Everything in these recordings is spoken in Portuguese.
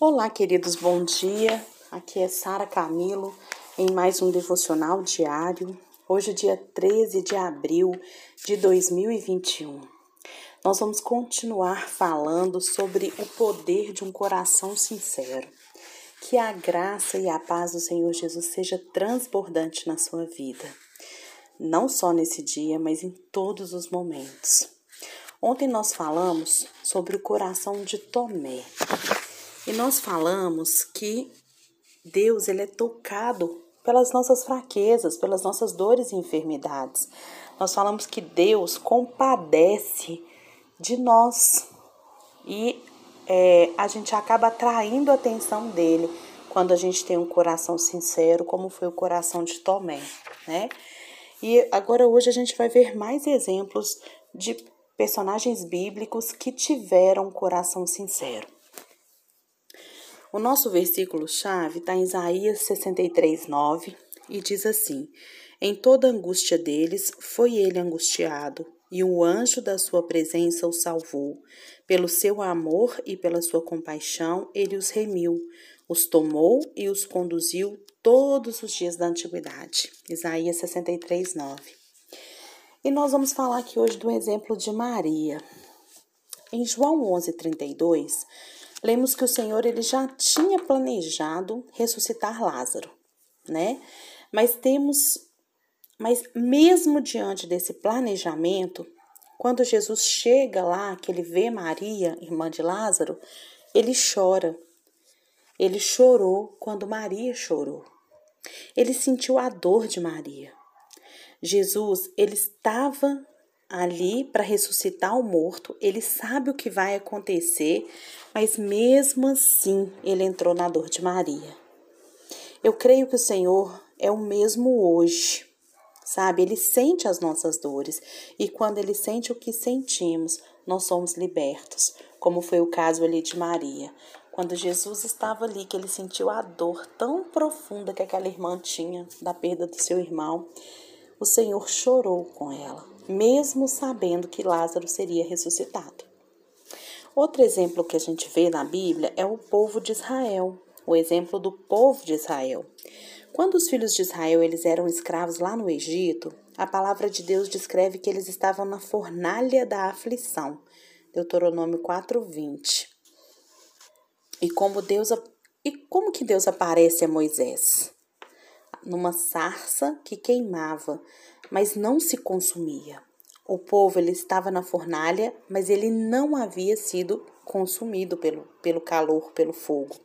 Olá, queridos, bom dia. Aqui é Sara Camilo em mais um devocional diário. Hoje, dia 13 de abril de 2021. Nós vamos continuar falando sobre o poder de um coração sincero. Que a graça e a paz do Senhor Jesus seja transbordante na sua vida. Não só nesse dia, mas em todos os momentos. Ontem nós falamos sobre o coração de Tomé. E nós falamos que Deus ele é tocado pelas nossas fraquezas, pelas nossas dores e enfermidades. Nós falamos que Deus compadece de nós e é, a gente acaba atraindo a atenção dele quando a gente tem um coração sincero, como foi o coração de Tomé, né? E agora hoje a gente vai ver mais exemplos de personagens bíblicos que tiveram um coração sincero. O nosso versículo-chave está em Isaías 63, 9 e diz assim: Em toda angústia deles foi ele angustiado, e o anjo da sua presença o salvou. Pelo seu amor e pela sua compaixão, ele os remiu, os tomou e os conduziu todos os dias da antiguidade. Isaías 63, 9. E nós vamos falar aqui hoje do exemplo de Maria. Em João 11, 32, lemos que o Senhor ele já tinha planejado ressuscitar Lázaro, né? Mas temos mas mesmo diante desse planejamento, quando Jesus chega lá, que ele vê Maria, irmã de Lázaro, ele chora. Ele chorou quando Maria chorou. Ele sentiu a dor de Maria. Jesus, ele estava ali para ressuscitar o morto, ele sabe o que vai acontecer, mas mesmo assim ele entrou na dor de Maria. Eu creio que o Senhor é o mesmo hoje, sabe? Ele sente as nossas dores e quando ele sente o que sentimos, nós somos libertos, como foi o caso ali de Maria. Quando Jesus estava ali, que ele sentiu a dor tão profunda que aquela irmã tinha da perda do seu irmão, o Senhor chorou com ela mesmo sabendo que Lázaro seria ressuscitado. Outro exemplo que a gente vê na Bíblia é o povo de Israel, o exemplo do povo de Israel. Quando os filhos de Israel eles eram escravos lá no Egito, a palavra de Deus descreve que eles estavam na fornalha da aflição. Deuteronômio 4:20. E como Deus e como que Deus aparece a Moisés? Numa sarça que queimava, mas não se consumia. O povo ele estava na fornalha, mas ele não havia sido consumido pelo, pelo calor, pelo fogo.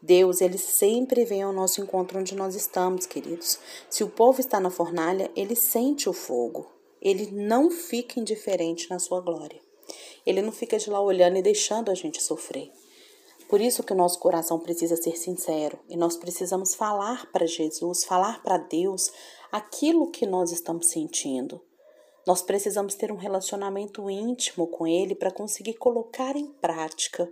Deus, ele sempre vem ao nosso encontro onde nós estamos, queridos. Se o povo está na fornalha, ele sente o fogo. Ele não fica indiferente na sua glória. Ele não fica de lá olhando e deixando a gente sofrer. Por isso que o nosso coração precisa ser sincero e nós precisamos falar para Jesus, falar para Deus aquilo que nós estamos sentindo. Nós precisamos ter um relacionamento íntimo com Ele para conseguir colocar em prática,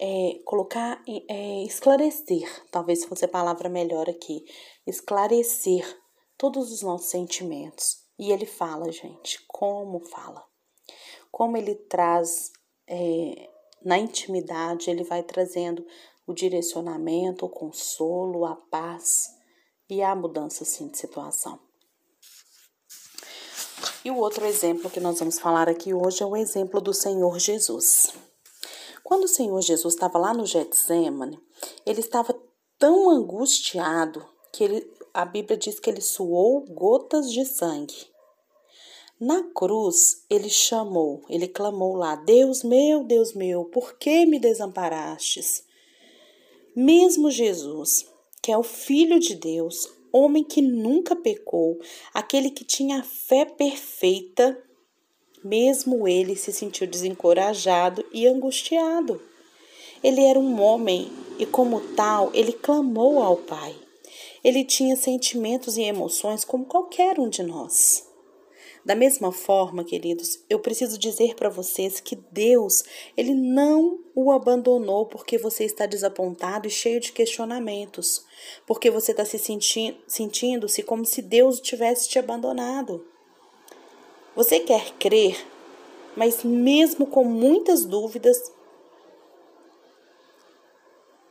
é, colocar, é, esclarecer, talvez fosse a palavra melhor aqui, esclarecer todos os nossos sentimentos. E Ele fala, gente, como fala, como Ele traz é, na intimidade, Ele vai trazendo o direcionamento, o consolo, a paz e a mudança sim de situação. E o outro exemplo que nós vamos falar aqui hoje é o exemplo do Senhor Jesus. Quando o Senhor Jesus estava lá no Getsemane, ele estava tão angustiado que ele, a Bíblia diz que ele suou gotas de sangue. Na cruz, ele chamou, ele clamou lá: Deus meu, Deus meu, por que me desamparastes? Mesmo Jesus, que é o Filho de Deus, homem que nunca pecou, aquele que tinha a fé perfeita, mesmo ele se sentiu desencorajado e angustiado. Ele era um homem e, como tal, ele clamou ao Pai. Ele tinha sentimentos e emoções como qualquer um de nós. Da mesma forma, queridos, eu preciso dizer para vocês que Deus, ele não o abandonou porque você está desapontado e cheio de questionamentos, porque você está se sentindo, sentindo-se como se Deus tivesse te abandonado. Você quer crer, mas mesmo com muitas dúvidas,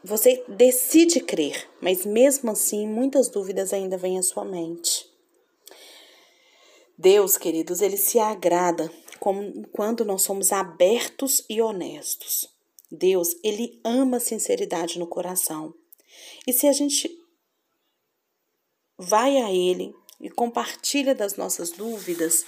você decide crer, mas mesmo assim muitas dúvidas ainda vêm à sua mente. Deus, queridos, ele se agrada quando nós somos abertos e honestos. Deus, ele ama sinceridade no coração. E se a gente vai a ele e compartilha das nossas dúvidas,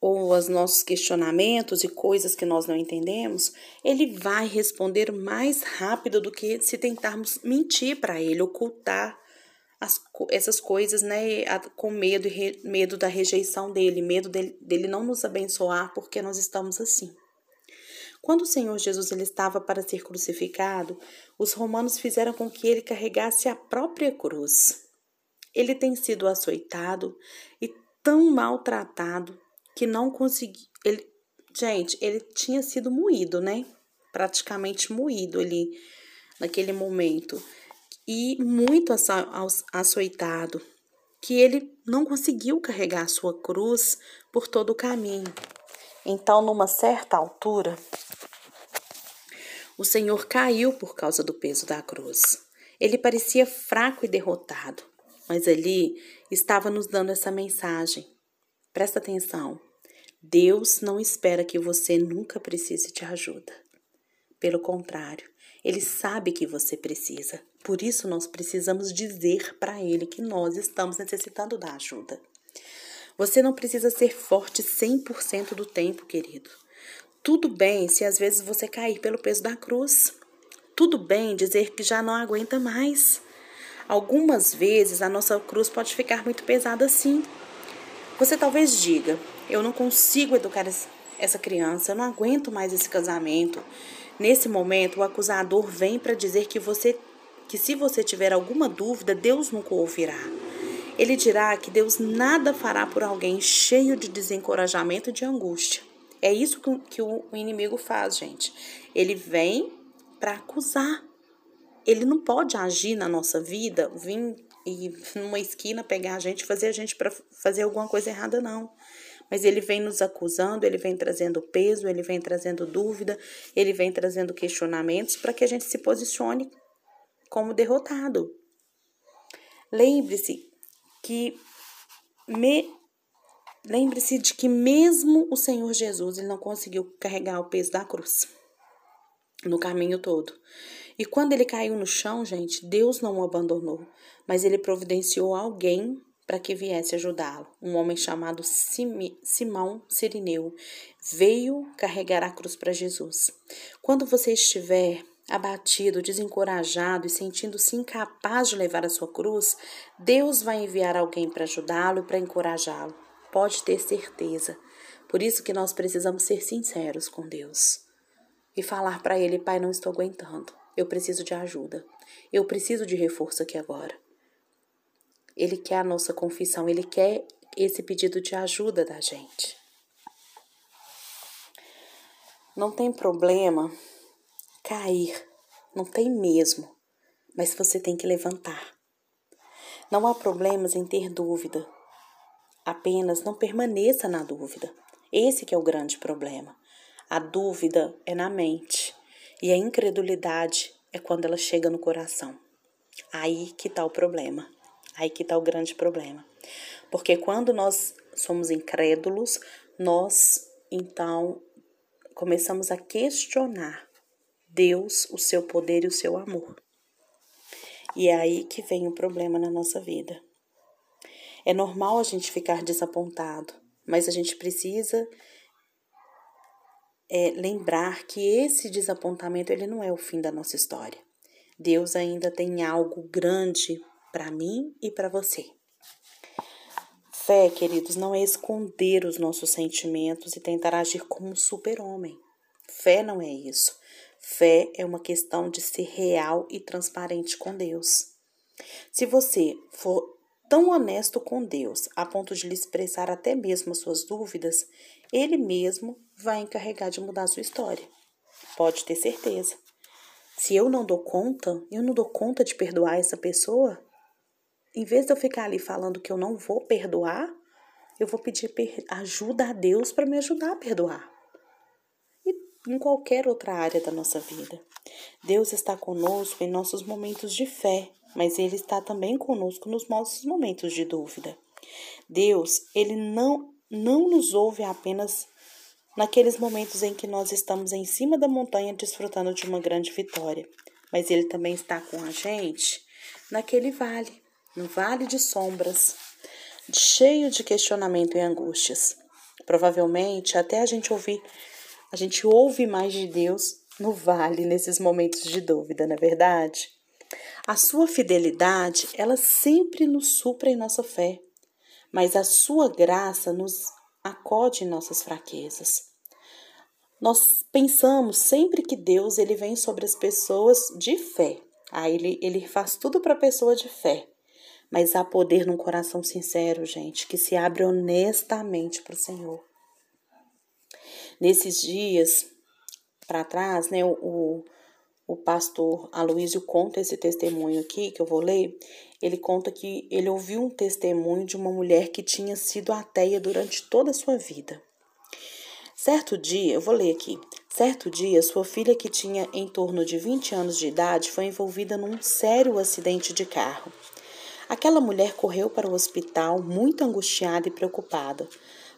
ou os nossos questionamentos e coisas que nós não entendemos, ele vai responder mais rápido do que se tentarmos mentir para ele, ocultar as, essas coisas, né, com medo, medo da rejeição dele, medo dele, dele não nos abençoar porque nós estamos assim. Quando o Senhor Jesus ele estava para ser crucificado, os romanos fizeram com que ele carregasse a própria cruz. Ele tem sido açoitado e tão maltratado que não conseguiu. Ele, gente, ele tinha sido moído, né? Praticamente moído ali naquele momento. E muito açoitado, que ele não conseguiu carregar a sua cruz por todo o caminho. Então, numa certa altura, o Senhor caiu por causa do peso da cruz. Ele parecia fraco e derrotado, mas ali estava nos dando essa mensagem. Presta atenção. Deus não espera que você nunca precise de ajuda. Pelo contrário, ele sabe que você precisa. Por isso, nós precisamos dizer para ele que nós estamos necessitando da ajuda. Você não precisa ser forte 100% do tempo, querido. Tudo bem se às vezes você cair pelo peso da cruz. Tudo bem dizer que já não aguenta mais. Algumas vezes a nossa cruz pode ficar muito pesada assim. Você talvez diga: eu não consigo educar essa criança, eu não aguento mais esse casamento. Nesse momento, o acusador vem para dizer que você que se você tiver alguma dúvida, Deus nunca ouvirá. Ele dirá que Deus nada fará por alguém cheio de desencorajamento e de angústia. É isso que o inimigo faz, gente. Ele vem para acusar. Ele não pode agir na nossa vida, vir e numa esquina pegar a gente, fazer a gente para fazer alguma coisa errada, não mas ele vem nos acusando, ele vem trazendo peso, ele vem trazendo dúvida, ele vem trazendo questionamentos para que a gente se posicione como derrotado. Lembre-se que me lembre-se de que mesmo o Senhor Jesus ele não conseguiu carregar o peso da cruz no caminho todo. E quando ele caiu no chão, gente, Deus não o abandonou, mas ele providenciou alguém para que viesse ajudá-lo. Um homem chamado Simão Sirineu veio carregar a cruz para Jesus. Quando você estiver abatido, desencorajado e sentindo-se incapaz de levar a sua cruz, Deus vai enviar alguém para ajudá-lo e para encorajá-lo. Pode ter certeza. Por isso que nós precisamos ser sinceros com Deus e falar para ele, Pai, não estou aguentando. Eu preciso de ajuda. Eu preciso de reforço aqui agora. Ele quer a nossa confissão, ele quer esse pedido de ajuda da gente. Não tem problema cair, não tem mesmo, mas você tem que levantar. Não há problemas em ter dúvida, apenas não permaneça na dúvida. Esse que é o grande problema. A dúvida é na mente e a incredulidade é quando ela chega no coração. Aí que está o problema. Aí que está o grande problema. Porque quando nós somos incrédulos, nós então começamos a questionar Deus, o seu poder e o seu amor. E é aí que vem o problema na nossa vida. É normal a gente ficar desapontado, mas a gente precisa é, lembrar que esse desapontamento ele não é o fim da nossa história. Deus ainda tem algo grande para mim e para você. Fé, queridos, não é esconder os nossos sentimentos e tentar agir como um super-homem. Fé não é isso. Fé é uma questão de ser real e transparente com Deus. Se você for tão honesto com Deus a ponto de lhe expressar até mesmo as suas dúvidas, Ele mesmo vai encarregar de mudar a sua história. Pode ter certeza. Se eu não dou conta, eu não dou conta de perdoar essa pessoa, em vez de eu ficar ali falando que eu não vou perdoar, eu vou pedir ajuda a Deus para me ajudar a perdoar. E em qualquer outra área da nossa vida. Deus está conosco em nossos momentos de fé, mas Ele está também conosco nos nossos momentos de dúvida. Deus, Ele não, não nos ouve apenas naqueles momentos em que nós estamos em cima da montanha desfrutando de uma grande vitória, mas Ele também está com a gente naquele vale, no vale de sombras, cheio de questionamento e angústias. Provavelmente até a gente ouvir, a gente ouve mais de Deus no vale nesses momentos de dúvida, não é verdade? A sua fidelidade, ela sempre nos supra em nossa fé, mas a sua graça nos acode em nossas fraquezas. Nós pensamos sempre que Deus ele vem sobre as pessoas de fé. Aí ele, ele faz tudo para a pessoa de fé. Mas há poder num coração sincero, gente, que se abre honestamente para o Senhor. Nesses dias para trás, né, o, o pastor Aloísio conta esse testemunho aqui, que eu vou ler. Ele conta que ele ouviu um testemunho de uma mulher que tinha sido ateia durante toda a sua vida. Certo dia, eu vou ler aqui. Certo dia, sua filha, que tinha em torno de 20 anos de idade, foi envolvida num sério acidente de carro. Aquela mulher correu para o hospital muito angustiada e preocupada.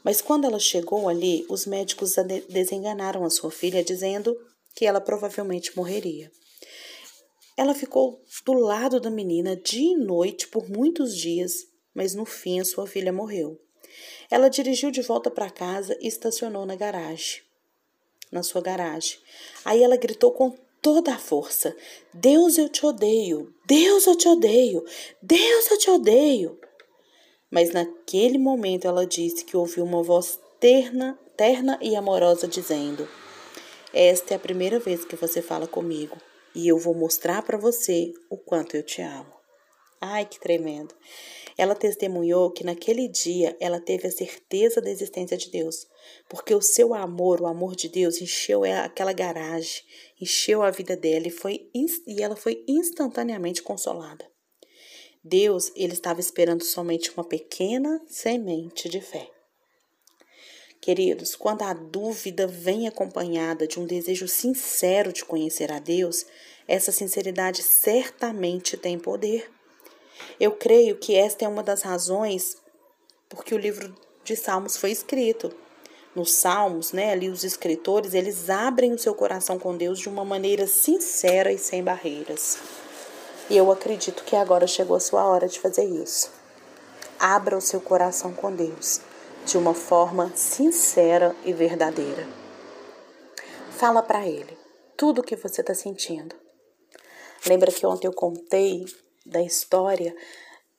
Mas quando ela chegou ali, os médicos desenganaram a sua filha, dizendo que ela provavelmente morreria. Ela ficou do lado da menina dia e noite por muitos dias, mas no fim a sua filha morreu. Ela dirigiu de volta para casa e estacionou na garagem. Na sua garagem. Aí ela gritou com toda a força: Deus, eu te odeio! Deus, eu te odeio! Deus, eu te odeio! Mas naquele momento ela disse que ouviu uma voz terna, terna e amorosa dizendo: Esta é a primeira vez que você fala comigo e eu vou mostrar para você o quanto eu te amo. Ai, que tremendo! Ela testemunhou que naquele dia ela teve a certeza da existência de Deus, porque o seu amor, o amor de Deus, encheu aquela garagem, encheu a vida dela e, foi, e ela foi instantaneamente consolada. Deus, ele estava esperando somente uma pequena semente de fé. Queridos, quando a dúvida vem acompanhada de um desejo sincero de conhecer a Deus, essa sinceridade certamente tem poder. Eu creio que esta é uma das razões porque o livro de Salmos foi escrito. Nos Salmos, né, ali os escritores, eles abrem o seu coração com Deus de uma maneira sincera e sem barreiras. E eu acredito que agora chegou a sua hora de fazer isso. Abra o seu coração com Deus de uma forma sincera e verdadeira. Fala para Ele tudo o que você está sentindo. Lembra que ontem eu contei da história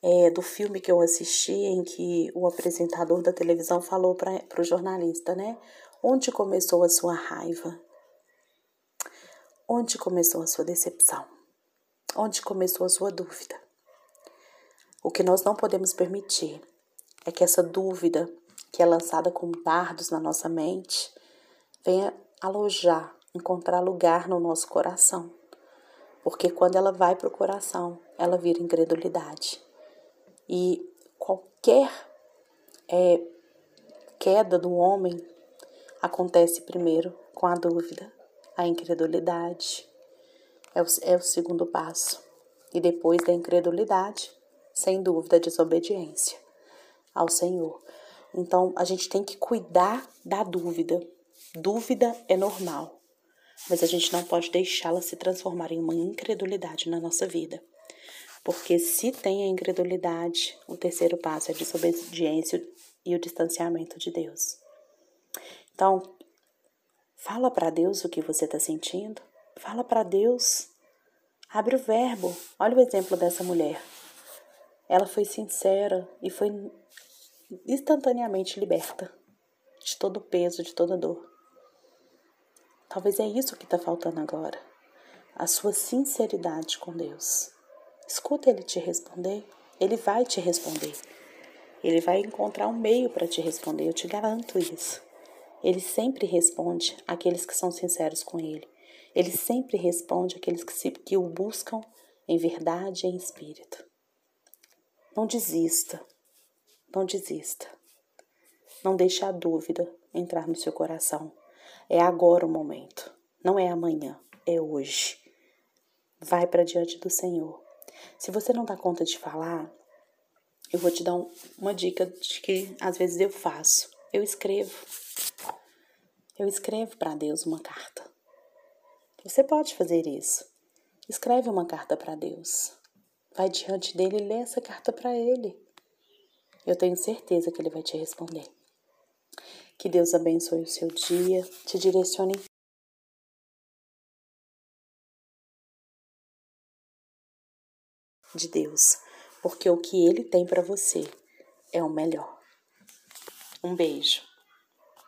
é, do filme que eu assisti, em que o apresentador da televisão falou para o jornalista, né? Onde começou a sua raiva? Onde começou a sua decepção? Onde começou a sua dúvida? O que nós não podemos permitir é que essa dúvida, que é lançada como dardos na nossa mente, venha alojar, encontrar lugar no nosso coração. Porque quando ela vai para o coração, ela vira incredulidade. E qualquer é, queda do homem acontece primeiro com a dúvida, a incredulidade. É o, é o segundo passo. E depois da incredulidade, sem dúvida, a desobediência ao Senhor. Então, a gente tem que cuidar da dúvida. Dúvida é normal mas a gente não pode deixá-la se transformar em uma incredulidade na nossa vida. Porque se tem a incredulidade, o terceiro passo é a desobediência e o distanciamento de Deus. Então, fala para Deus o que você está sentindo. Fala para Deus. Abre o verbo. Olha o exemplo dessa mulher. Ela foi sincera e foi instantaneamente liberta de todo o peso, de toda dor. Talvez é isso que está faltando agora. A sua sinceridade com Deus. Escuta Ele te responder. Ele vai te responder. Ele vai encontrar um meio para te responder. Eu te garanto isso. Ele sempre responde aqueles que são sinceros com Ele. Ele sempre responde aqueles que, se, que o buscam em verdade e em espírito. Não desista. Não desista. Não deixe a dúvida entrar no seu coração. É agora o momento, não é amanhã, é hoje. Vai para diante do Senhor. Se você não dá conta de falar, eu vou te dar um, uma dica de que às vezes eu faço. Eu escrevo. Eu escrevo para Deus uma carta. Você pode fazer isso. Escreve uma carta para Deus. Vai diante dele e lê essa carta para ele. Eu tenho certeza que ele vai te responder. Que Deus abençoe o seu dia, te direcione de Deus, porque o que ele tem para você é o melhor. Um beijo.